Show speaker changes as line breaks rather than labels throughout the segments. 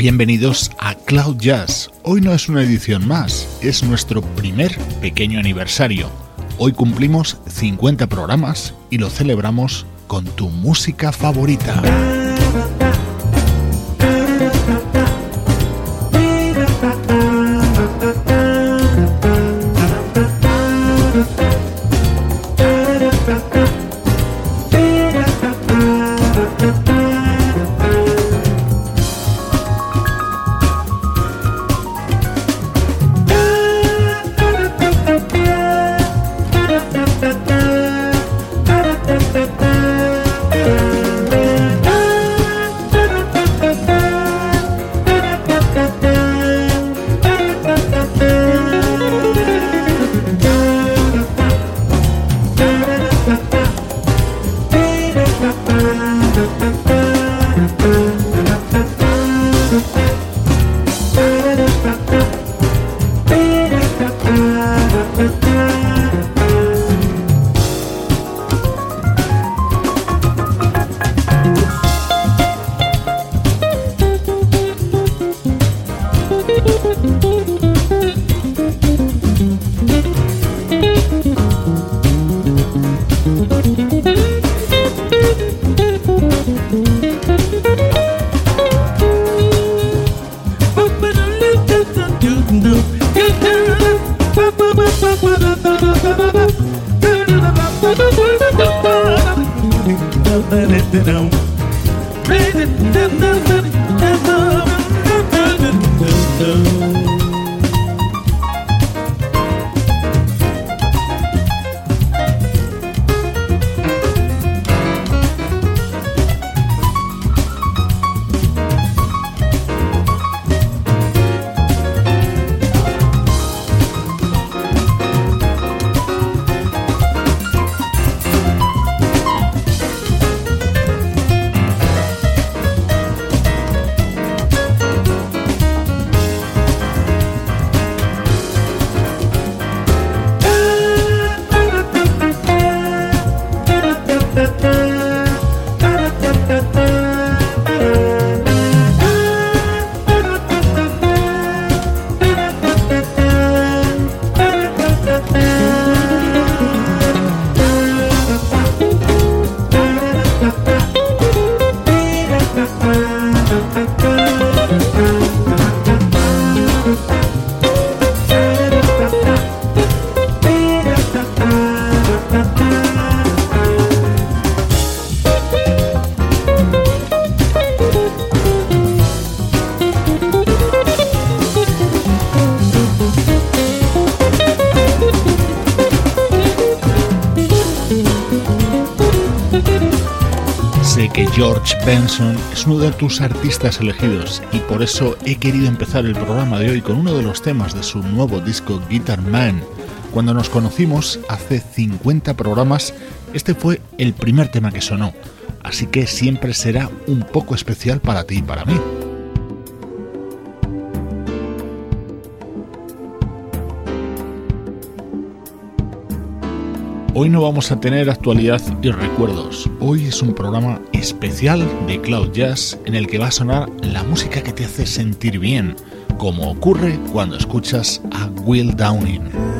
Bienvenidos a Cloud Jazz. Hoy no es una edición más, es nuestro primer pequeño aniversario. Hoy cumplimos 50 programas y lo celebramos con tu música favorita. Benson es uno de tus artistas elegidos y por eso he querido empezar el programa de hoy con uno de los temas de su nuevo disco Guitar Man. Cuando nos conocimos hace 50 programas, este fue el primer tema que sonó, así que siempre será un poco especial para ti y para mí. Hoy no vamos a tener actualidad y recuerdos. Hoy es un programa especial de Cloud Jazz en el que va a sonar la música que te hace sentir bien, como ocurre cuando escuchas a Will Downing.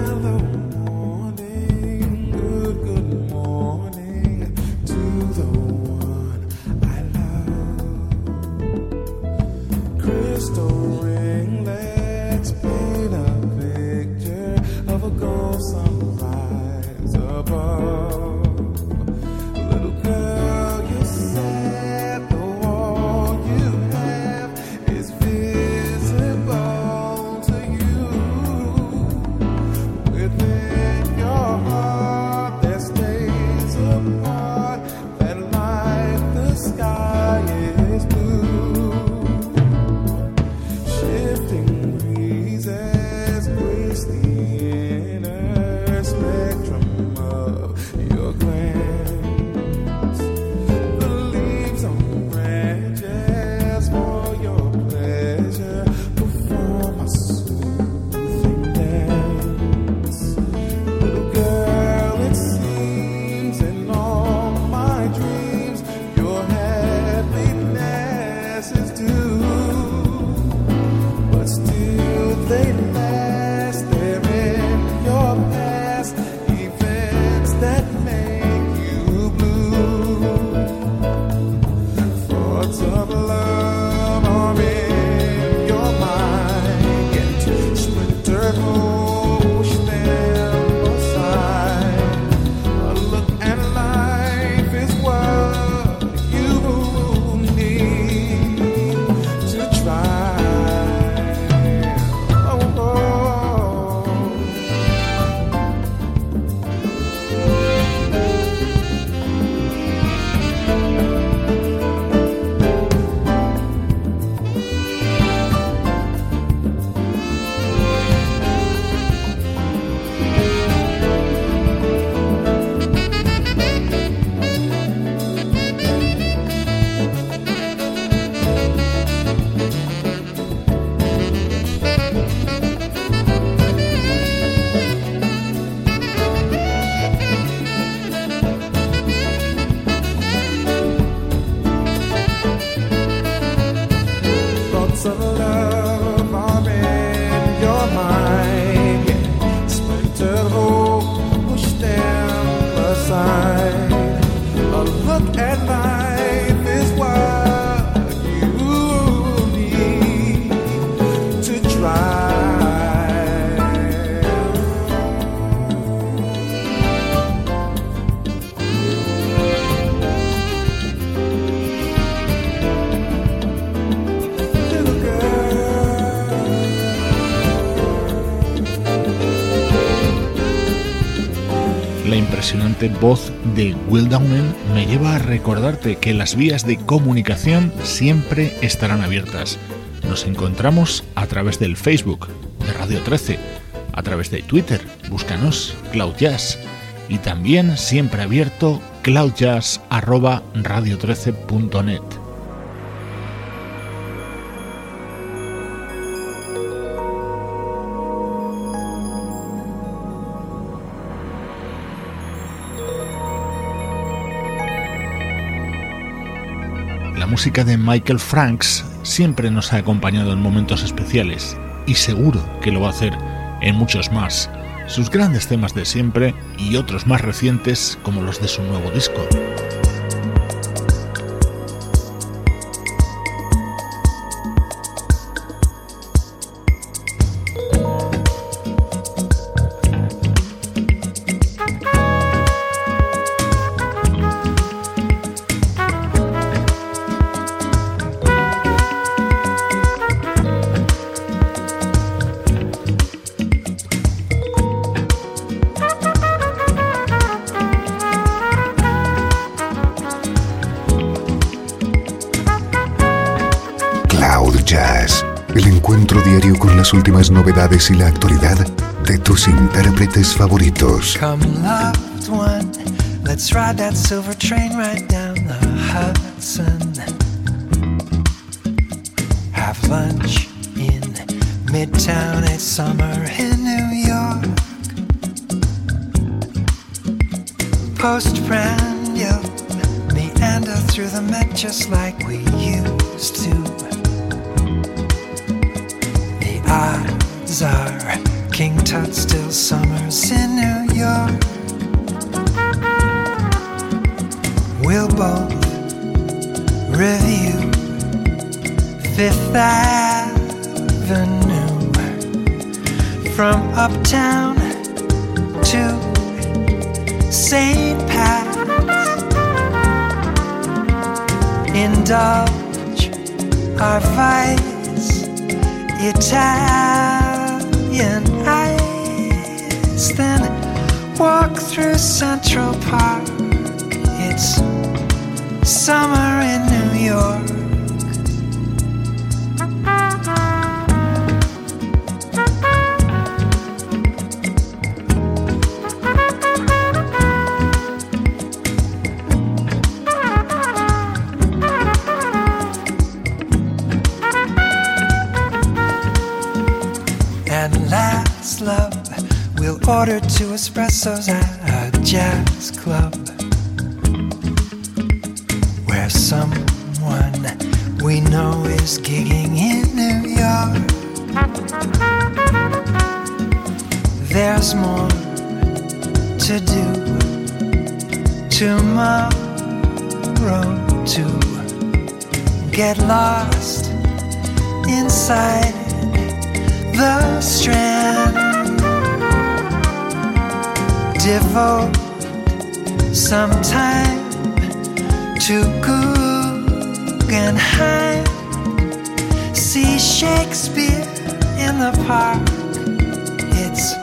Voz de Will Downing me lleva a recordarte que las vías de comunicación siempre estarán abiertas. Nos encontramos a través del Facebook de Radio 13, a través de Twitter, búscanos Cloud Jazz y también siempre abierto cloudjazz@radio13.net. música de Michael Franks siempre nos ha acompañado en momentos especiales y seguro que lo va a hacer en muchos más. Sus grandes temas de siempre y otros más recientes como los de su nuevo disco.
Novedades y la actualidad de tus intérpretes favoritos.
Come loved one, let's ride that silver train right down the Hudson. Have lunch in Midtown, it's summer in New York. Postprandial, meander through the Met just like we used to. The odds are King Tut still summers in New York. We'll both review Fifth Avenue from uptown to St. Pat's. Indulge our vice Italian eyes, then walk through Central Park. It's summer in New York. so sad. Some time to Guggenheim. See Shakespeare in the park. It's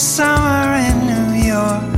summer in New York.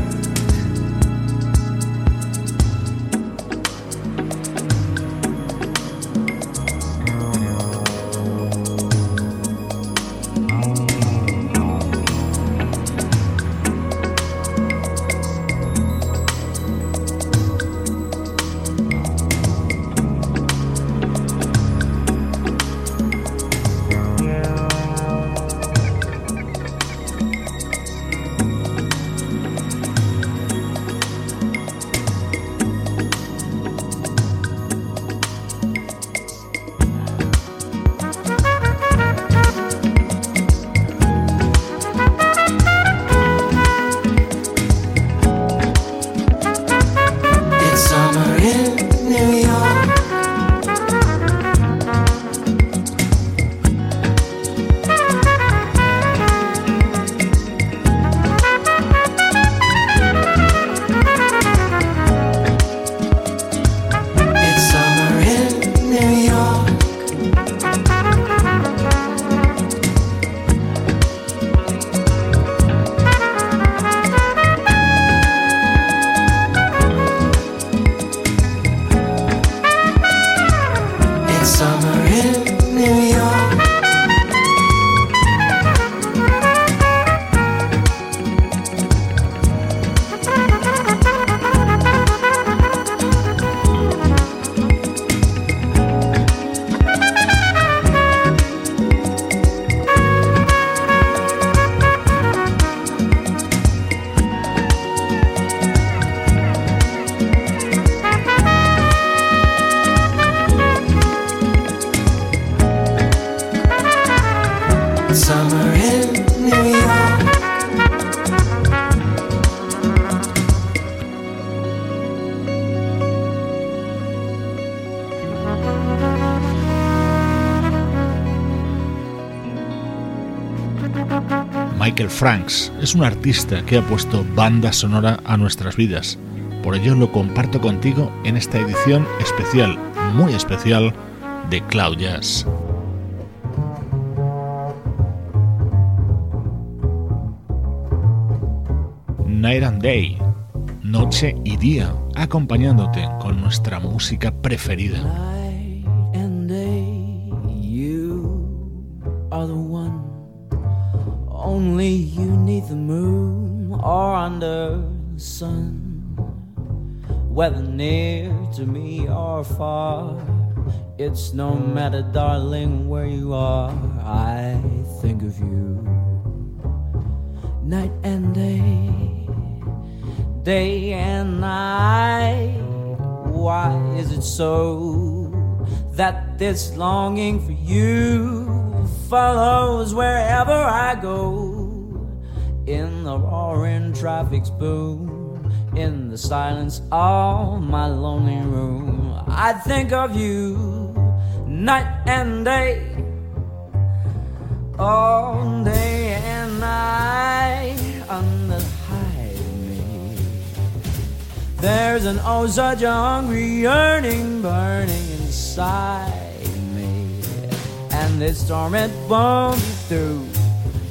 Franks es un artista que ha puesto banda sonora a nuestras vidas. Por ello lo comparto contigo en esta edición especial, muy especial, de Cloud Jazz. Night and Day, noche y día, acompañándote con nuestra música preferida.
Whether near to me or far, it's no matter, darling, where you are. I think of you night and day, day and night. Why is it so that this longing for you follows wherever I go? In the roaring traffic's boom, in the silence of my lonely room, I think of you night and day, all day and night under the hide me. There's an oh such a hungry yearning burning inside me, and this torment won't be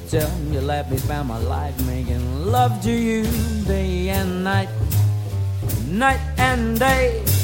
till you let me spend my life making love to you day and night, night and day.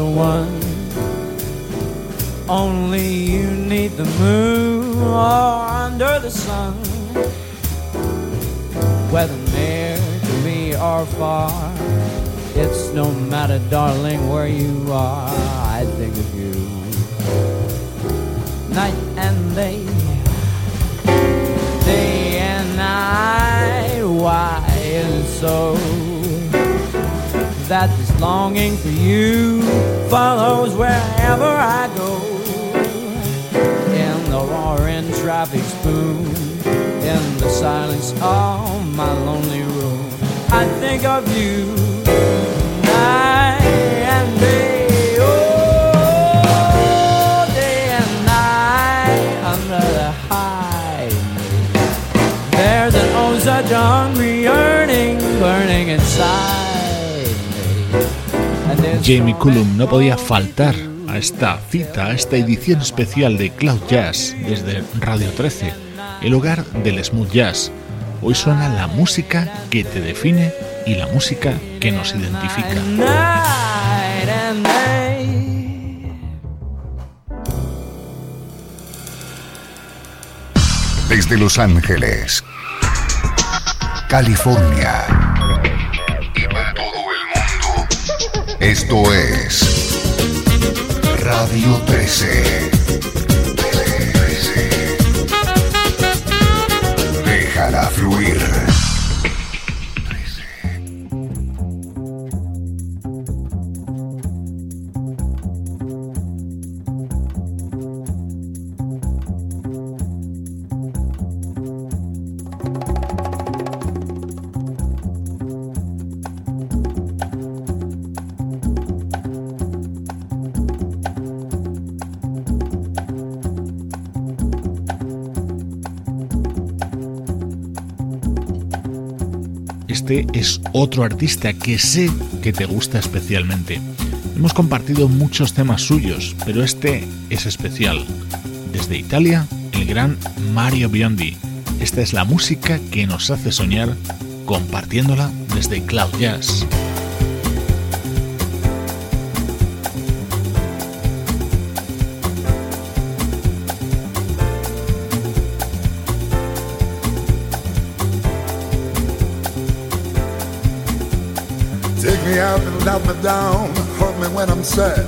The one. Only you need the moon or under the sun. Whether near to me or far, it's no matter, darling, where you are. I think of you night and day, day and night. Why is so? Longing for you follows wherever I go. In the roaring traffic's boom, in the silence of my lonely room, I think of you
Jamie Cullum no podía faltar a esta cita, a esta edición especial de Cloud Jazz desde Radio 13, el hogar del smooth jazz. Hoy suena la música que te define y la música que nos identifica.
Desde Los Ángeles, California Esto es Radio 13. 13. Déjala fluir.
Otro artista que sé que te gusta especialmente. Hemos compartido muchos temas suyos, pero este es especial. Desde Italia, el gran Mario Biondi. Esta es la música que nos hace soñar compartiéndola desde Cloud Jazz.
Let me down, hold me when I'm sad.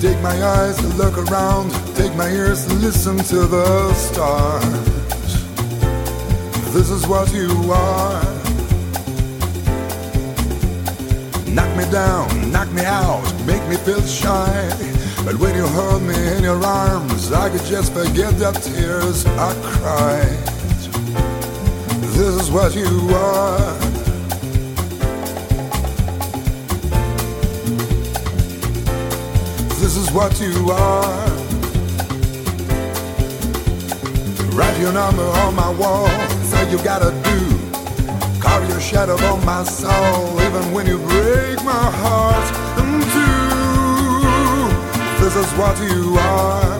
Take my eyes to look around, take my ears to listen to the stars. This is what you are. Knock me down, knock me out, make me feel shy. But when you hold me in your arms, I could just forget the tears I cried. This is what you are. What you are. Write your number on my wall, say you gotta do. Carve your shadow on my soul, even when you break my heart in two. This is what you are.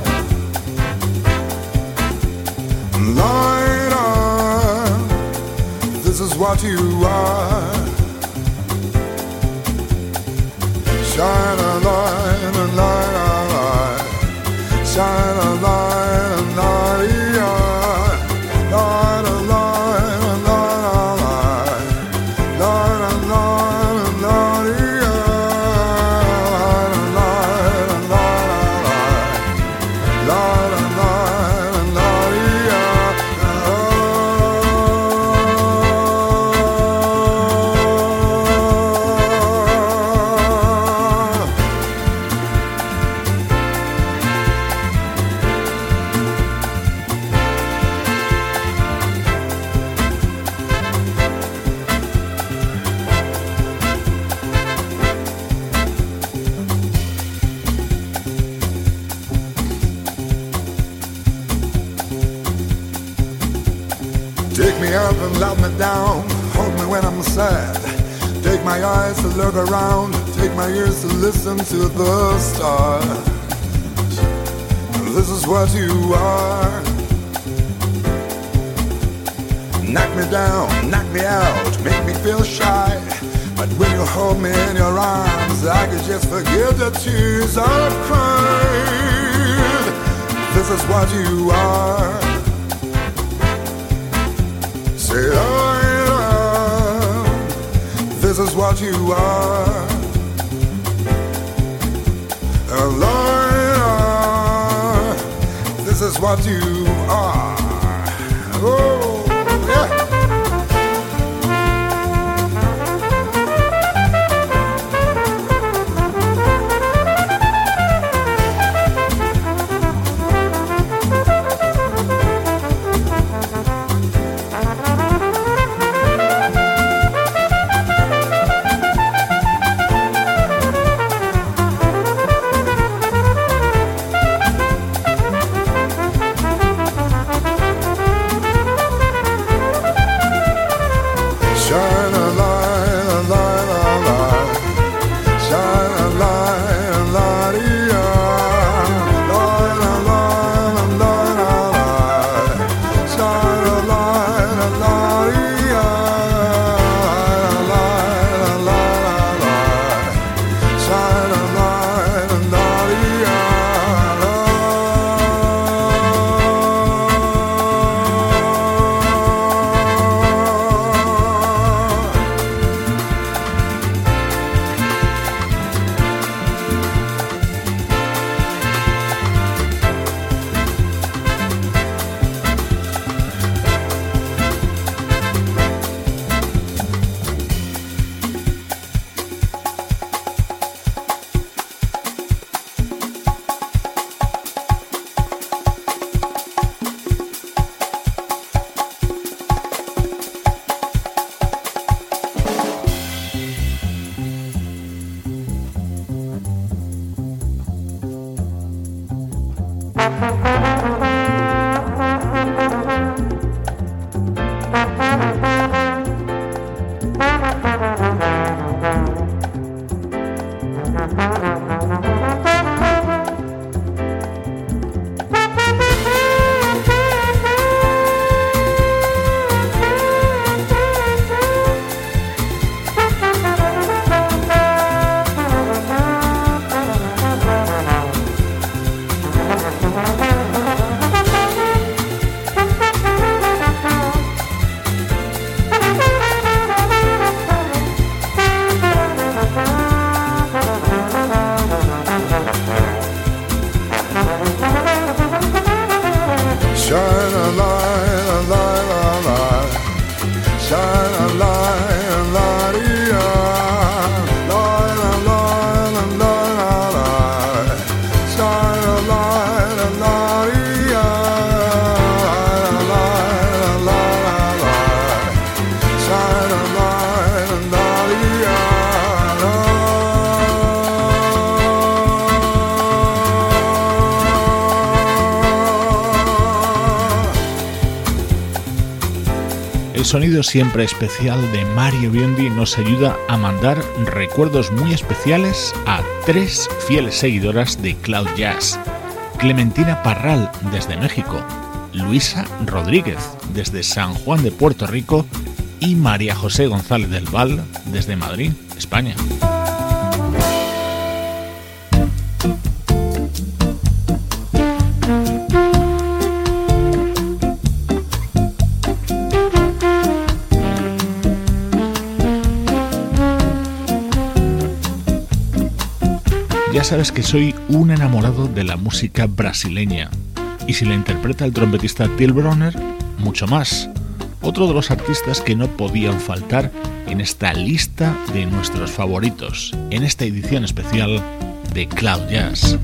Light up. This is what you are. Shine a light, a light, a light. Shine a light, a light, to the stars. This is what you are. Knock me down, knock me out, make me feel shy. But when you hold me in your arms, I can just forget the tears I've cried. This is what you are. Say oh, I am. This is what you are. What you are. Shine a light.
Sonido siempre especial de Mario Biondi nos ayuda a mandar recuerdos muy especiales a tres fieles seguidoras de Cloud Jazz. Clementina Parral desde México, Luisa Rodríguez desde San Juan de Puerto Rico y María José González del Val desde Madrid, España. Sabes que soy un enamorado de la música brasileña. Y si la interpreta el trompetista Till Bronner, mucho más. Otro de los artistas que no podían faltar en esta lista de nuestros favoritos, en esta edición especial de Cloud Jazz.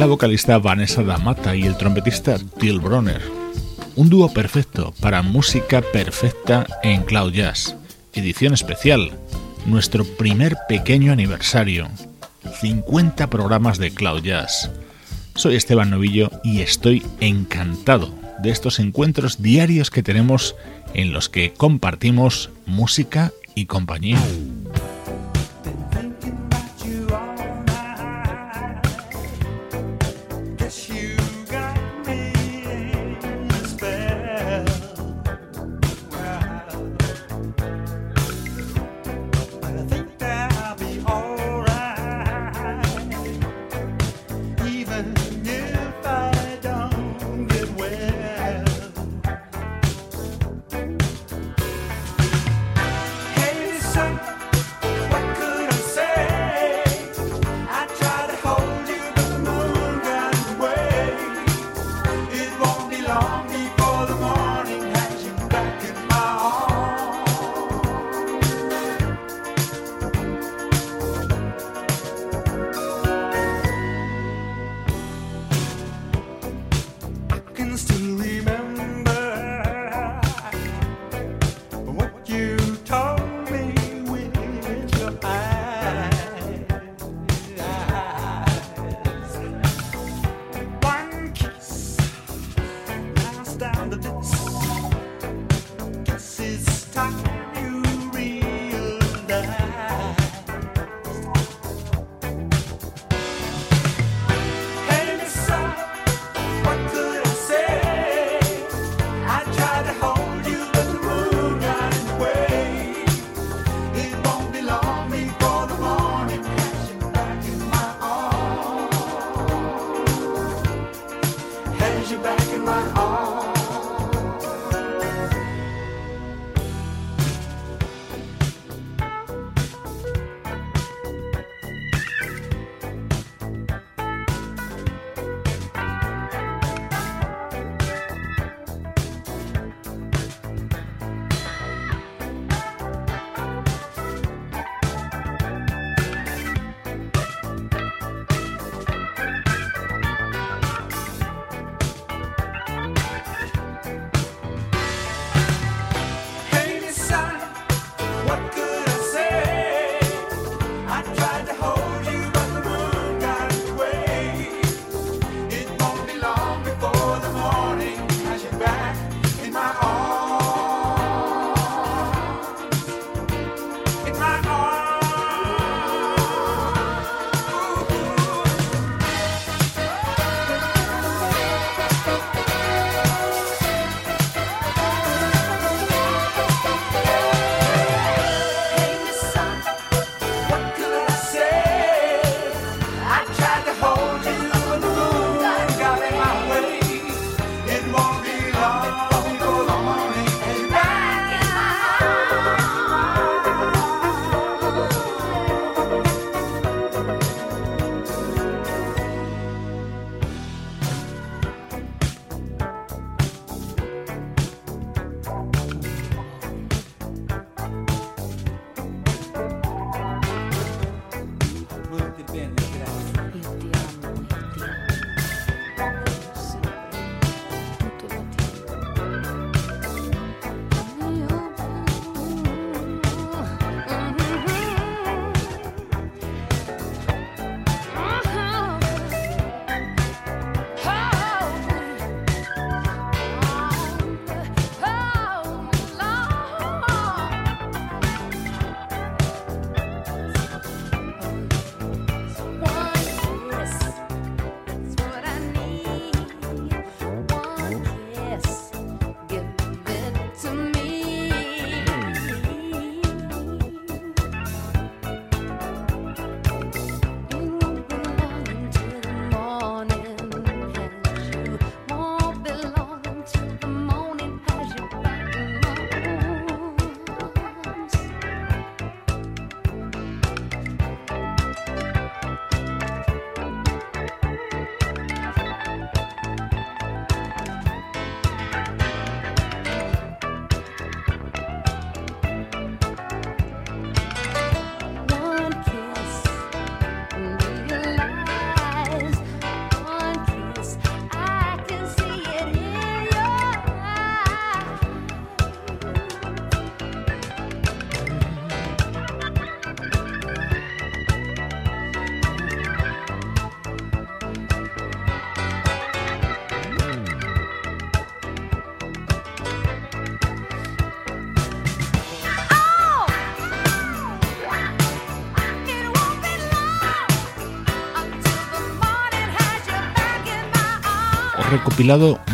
La vocalista Vanessa Damata y el trompetista Till Bronner. Un dúo perfecto para música perfecta en Cloud Jazz. Edición especial. Nuestro primer pequeño aniversario. 50 programas de Cloud Jazz. Soy Esteban Novillo y estoy encantado de estos encuentros diarios que tenemos en los que compartimos música y compañía.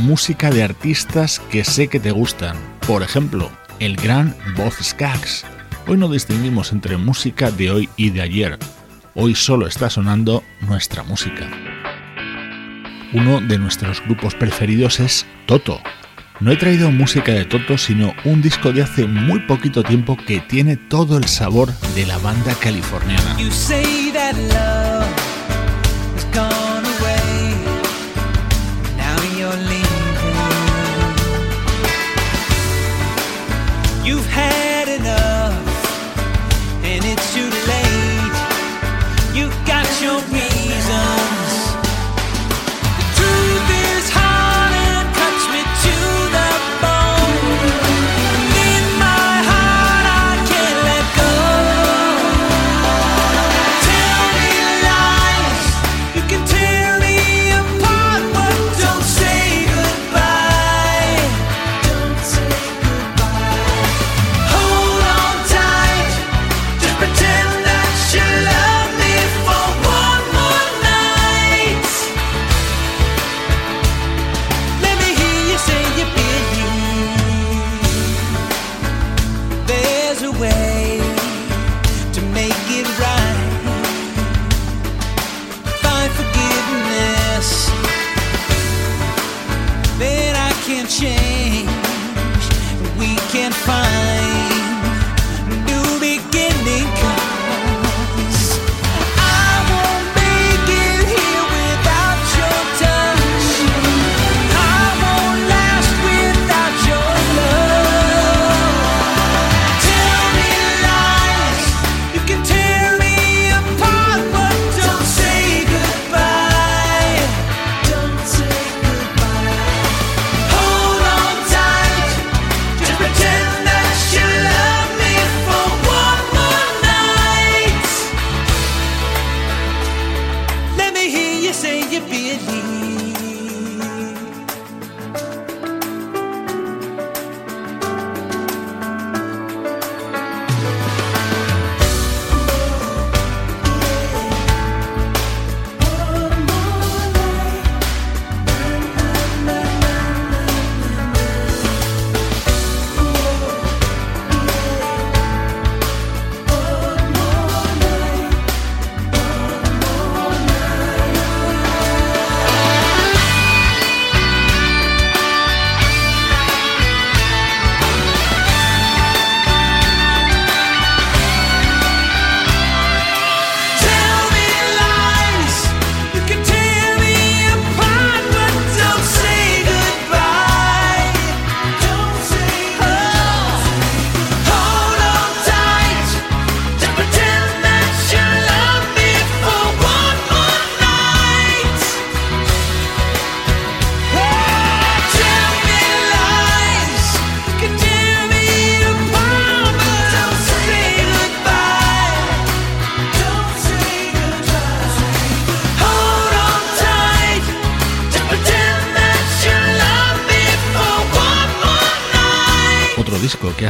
Música de artistas que sé que te gustan. Por ejemplo, el gran Boz Skaggs. Hoy no distinguimos entre música de hoy y de ayer. Hoy solo está sonando nuestra música. Uno de nuestros grupos preferidos es Toto. No he traído música de Toto, sino un disco de hace muy poquito tiempo que tiene todo el sabor de la banda californiana.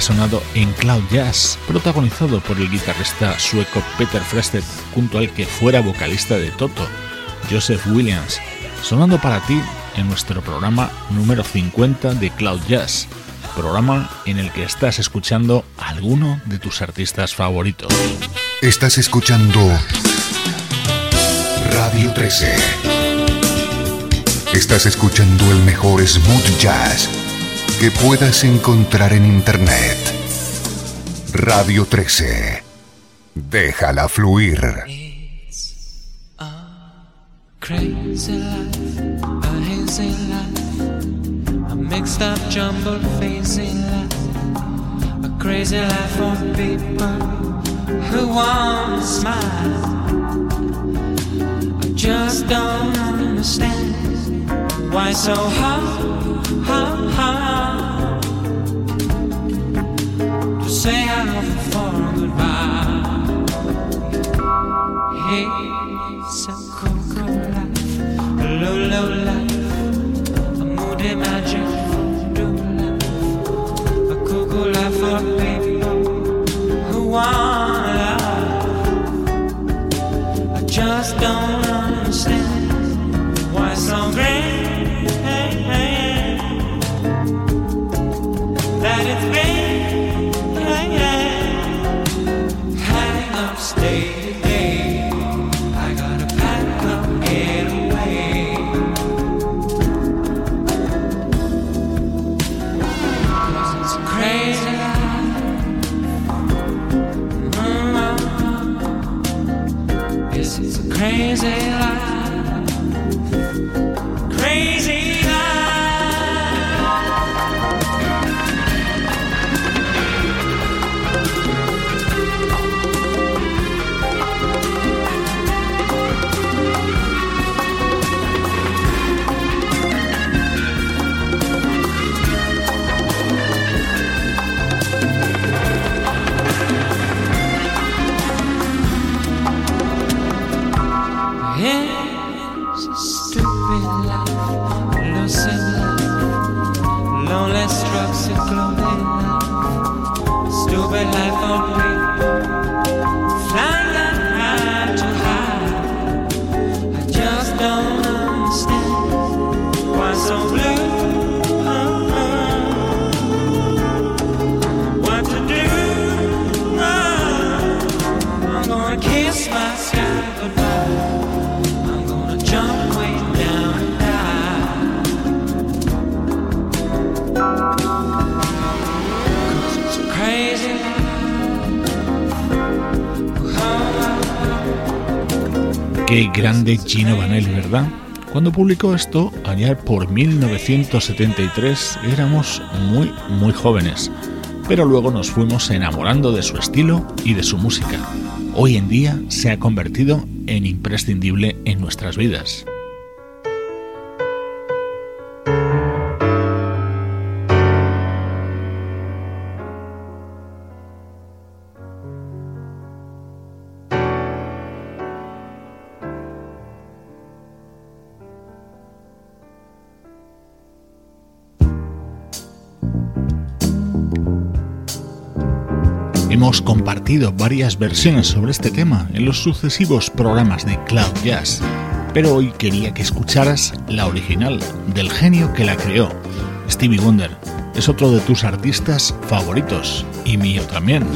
Sonado en Cloud Jazz, protagonizado por el guitarrista sueco Peter Frested, junto al que fuera vocalista de Toto, Joseph Williams, sonando para ti en nuestro programa número 50 de Cloud Jazz, programa en el que estás escuchando a alguno de tus artistas favoritos.
Estás escuchando Radio 13. Estás escuchando el mejor smooth jazz que puedas encontrar en Internet. Radio 13. Déjala fluir.
Crazy life, a hazy life, a mixed up, jumbled, hazy life, a crazy life for people who want to smile. I just don't understand Why so high, high, high? To say I love you for goodbye. Hey, it's a cool, cool life, a low, low life, a moody magic, a cool, cool life for me.
Grande Gino Vanelli, ¿verdad? Cuando publicó esto, allá por 1973, éramos muy, muy jóvenes. Pero luego nos fuimos enamorando de su estilo y de su música. Hoy en día se ha convertido en imprescindible en nuestras vidas. Varias versiones sobre este tema en los sucesivos programas de Cloud Jazz, pero hoy quería que escucharas la original del genio que la creó, Stevie Wonder. Es otro de tus artistas favoritos y mío también.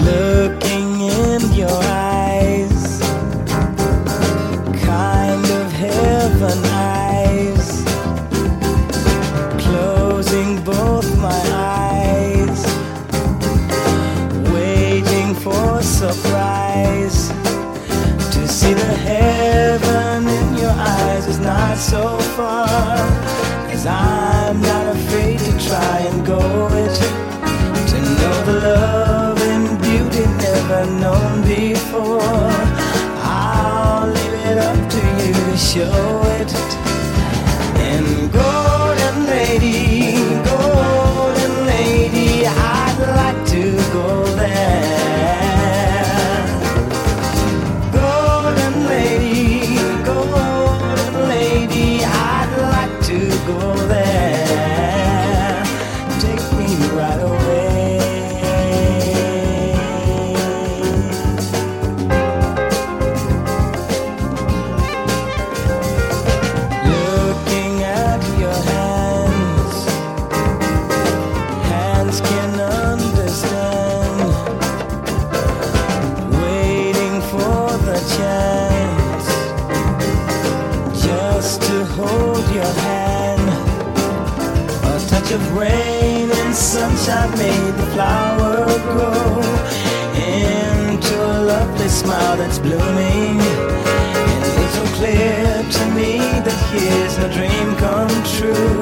Smile that's blooming. And it's so clear to me that here's a dream come true.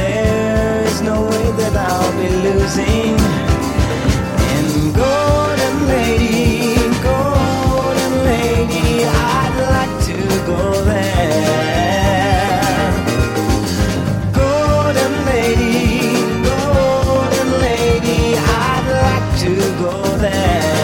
There is no way that I'll be losing. And golden lady, golden lady, I'd like to go there. To go there.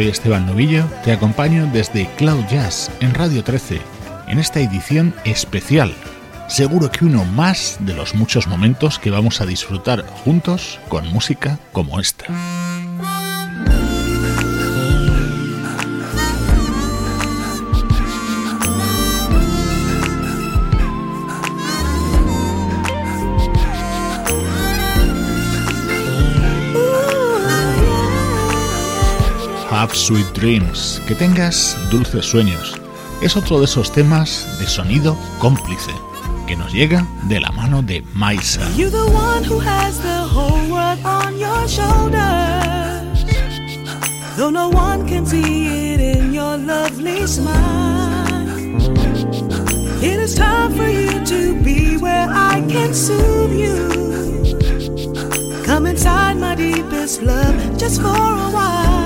Soy Esteban Novillo, te acompaño desde Cloud Jazz en Radio 13, en esta edición especial. Seguro que uno más de los muchos momentos que vamos a disfrutar juntos con música como esta. Sweet Dreams, que tengas dulces sueños. Es otro de esos temas de sonido cómplice que nos llega de la mano de Maisa.
Though no one can see it in your lovely smile. It is time for you to be where I can soothe you. Come inside my deepest love just for a while.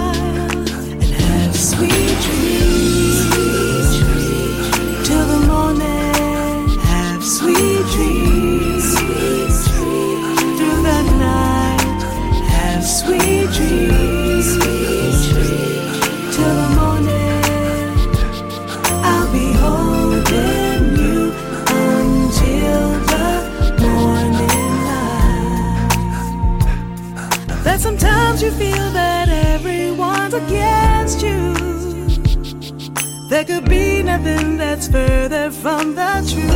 nothing that's further from the truth.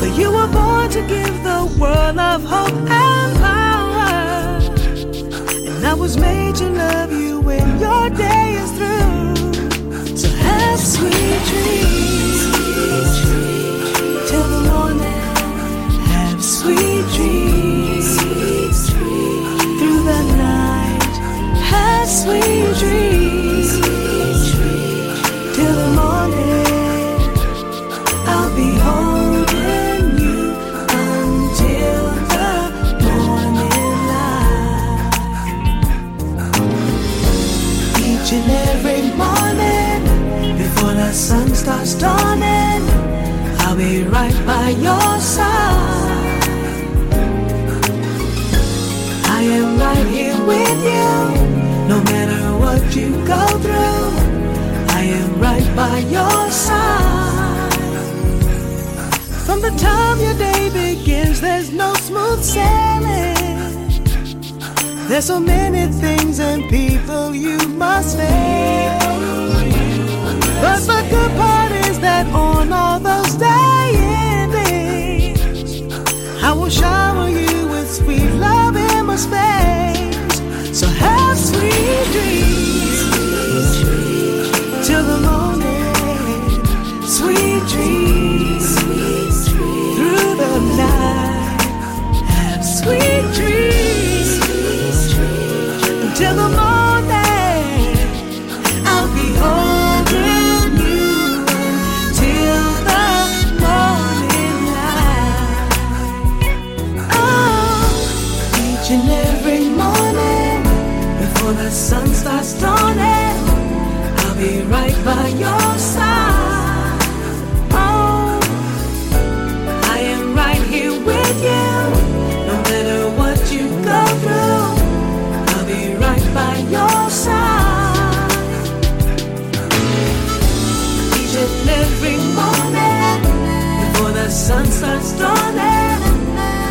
For you were born to give the world of hope and power. And I was made to love you when your day is through. So have sweet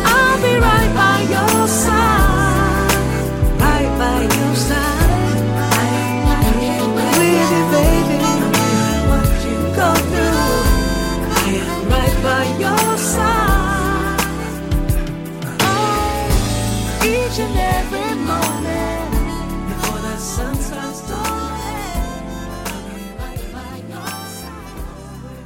I'll be right by your side, right by your side. With you, baby, what you go through, I am right by your side. Oh, each and every.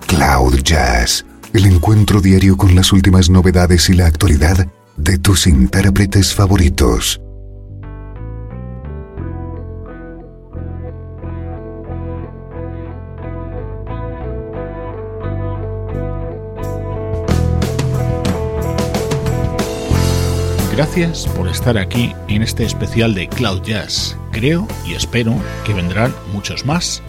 Cloud Jazz, el encuentro diario con las últimas novedades y la actualidad de tus intérpretes favoritos.
Gracias por estar aquí en este especial de Cloud Jazz. Creo y espero que vendrán muchos más.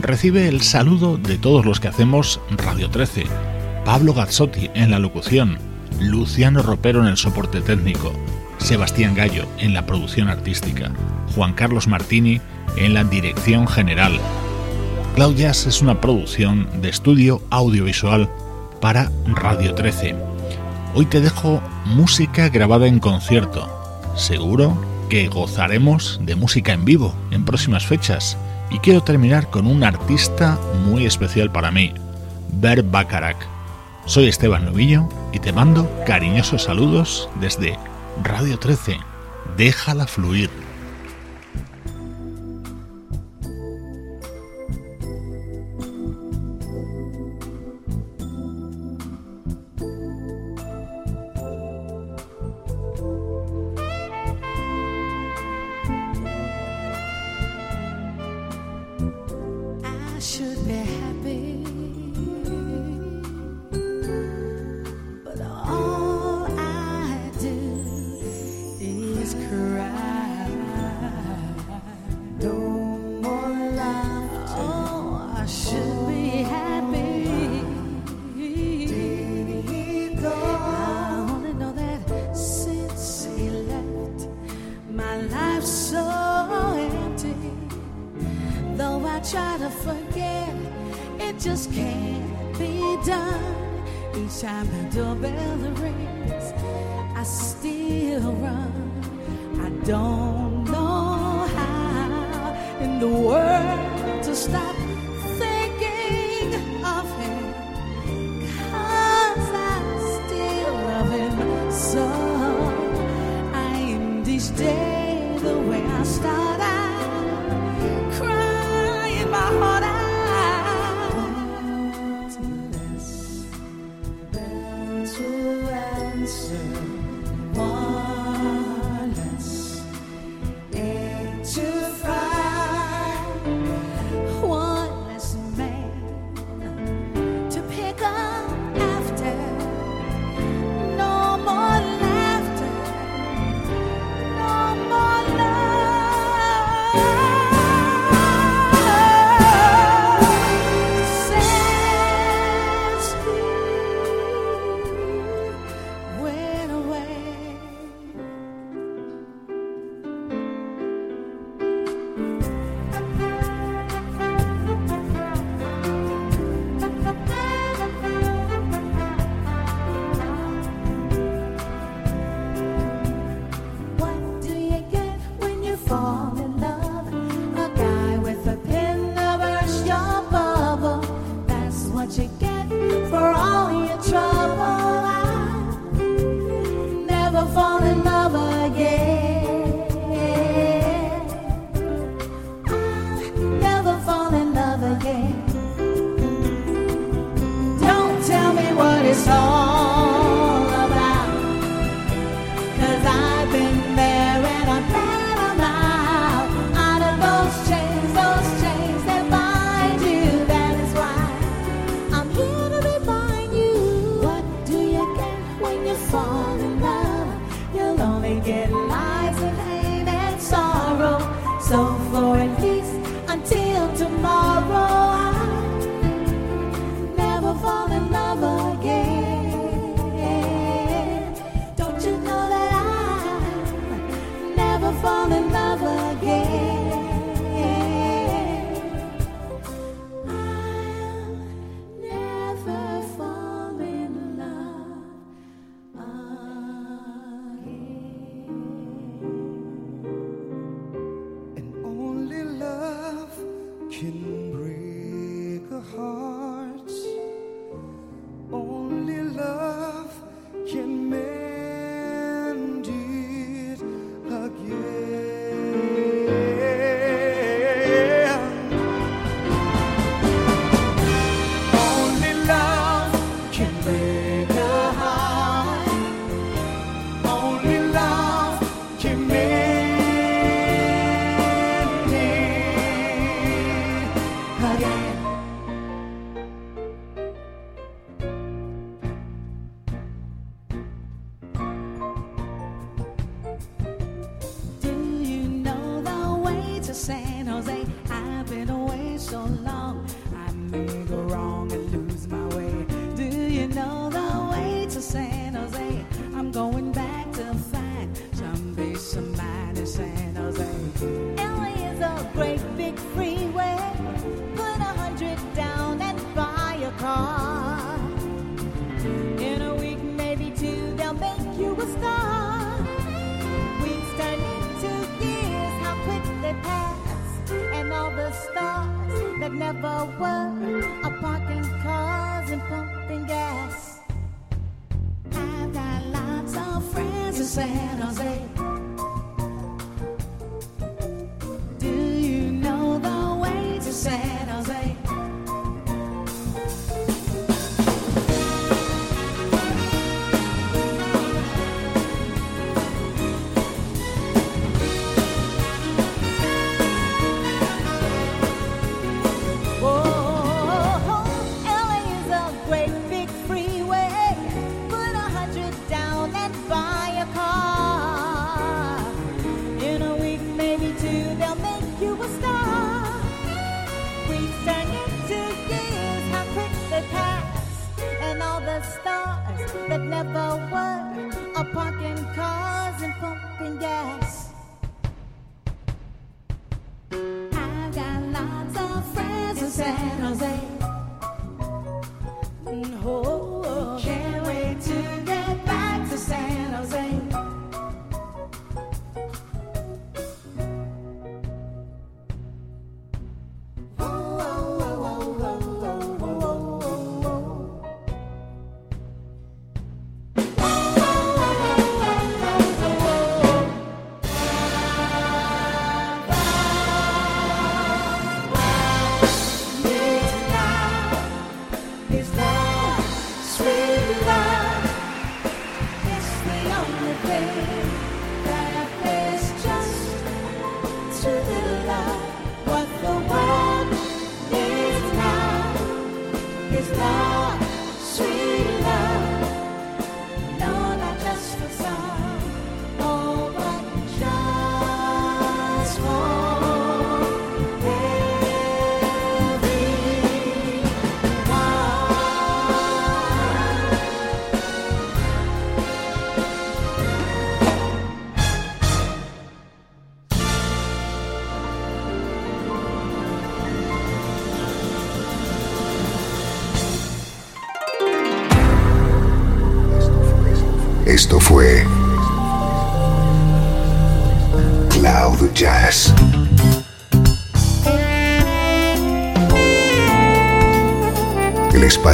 Recibe el saludo de todos los que hacemos Radio 13. Pablo Gazzotti en la locución, Luciano Ropero en el soporte técnico, Sebastián Gallo en la producción artística, Juan Carlos Martini en la dirección general. Cloud Jazz es una producción de estudio audiovisual para Radio 13. Hoy te dejo música grabada en concierto. Seguro que gozaremos de música en vivo en próximas fechas. Y quiero terminar con un artista muy especial para mí, Bert Bacharach. Soy Esteban Novillo y te mando cariñosos saludos desde Radio 13. Déjala fluir.